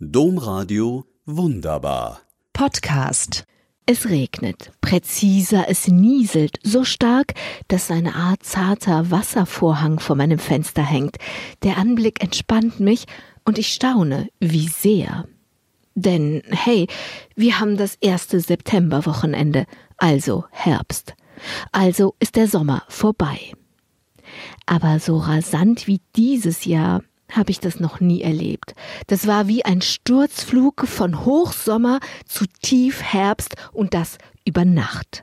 Domradio Wunderbar. Podcast. Es regnet, präziser, es nieselt, so stark, dass eine Art zarter Wasservorhang vor meinem Fenster hängt. Der Anblick entspannt mich und ich staune, wie sehr. Denn, hey, wir haben das erste Septemberwochenende, also Herbst. Also ist der Sommer vorbei. Aber so rasant wie dieses Jahr habe ich das noch nie erlebt. Das war wie ein Sturzflug von Hochsommer zu Tiefherbst und das über Nacht.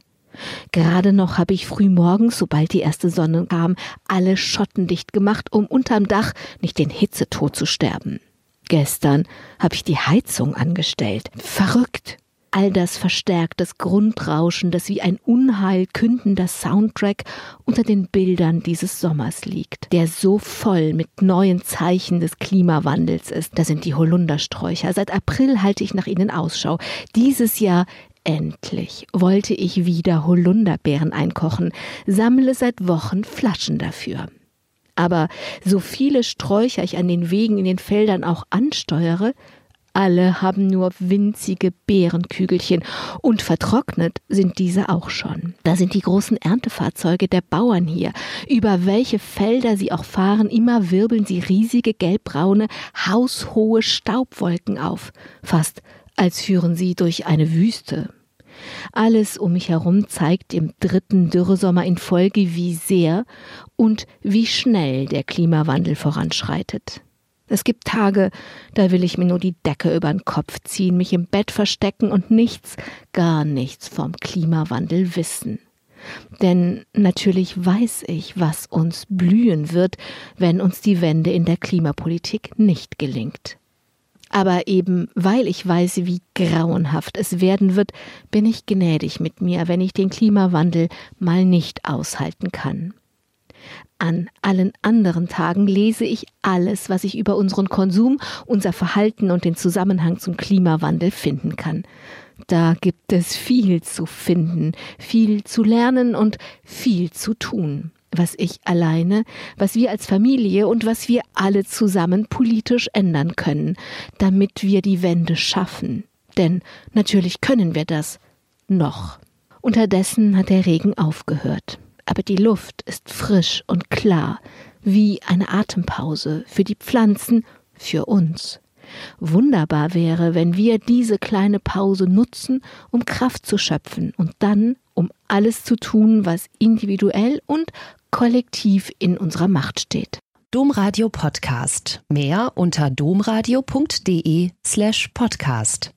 Gerade noch habe ich früh morgens, sobald die erste Sonne kam, alle Schotten dicht gemacht, um unterm Dach nicht den Hitzetod zu sterben. Gestern habe ich die Heizung angestellt. Verrückt all das verstärkt das Grundrauschen, das wie ein unheilkündender Soundtrack unter den Bildern dieses Sommers liegt, der so voll mit neuen Zeichen des Klimawandels ist. Da sind die Holundersträucher. Seit April halte ich nach ihnen Ausschau. Dieses Jahr Endlich wollte ich wieder Holunderbeeren einkochen, sammle seit Wochen Flaschen dafür. Aber so viele Sträucher ich an den Wegen in den Feldern auch ansteuere, alle haben nur winzige Beerenkügelchen und vertrocknet sind diese auch schon. Da sind die großen Erntefahrzeuge der Bauern hier. Über welche Felder sie auch fahren, immer wirbeln sie riesige gelbbraune, haushohe Staubwolken auf, fast als führen sie durch eine Wüste. Alles um mich herum zeigt im dritten Dürresommer in Folge, wie sehr und wie schnell der Klimawandel voranschreitet. Es gibt Tage, da will ich mir nur die Decke über den Kopf ziehen, mich im Bett verstecken und nichts, gar nichts vom Klimawandel wissen. Denn natürlich weiß ich, was uns blühen wird, wenn uns die Wende in der Klimapolitik nicht gelingt. Aber eben weil ich weiß, wie grauenhaft es werden wird, bin ich gnädig mit mir, wenn ich den Klimawandel mal nicht aushalten kann. An allen anderen Tagen lese ich alles, was ich über unseren Konsum, unser Verhalten und den Zusammenhang zum Klimawandel finden kann. Da gibt es viel zu finden, viel zu lernen und viel zu tun was ich alleine, was wir als Familie und was wir alle zusammen politisch ändern können, damit wir die Wende schaffen. Denn natürlich können wir das noch. Unterdessen hat der Regen aufgehört aber die Luft ist frisch und klar, wie eine Atempause für die Pflanzen, für uns. Wunderbar wäre, wenn wir diese kleine Pause nutzen, um Kraft zu schöpfen und dann, um alles zu tun, was individuell und kollektiv in unserer Macht steht. Domradio Podcast. Mehr unter domradio.de slash podcast.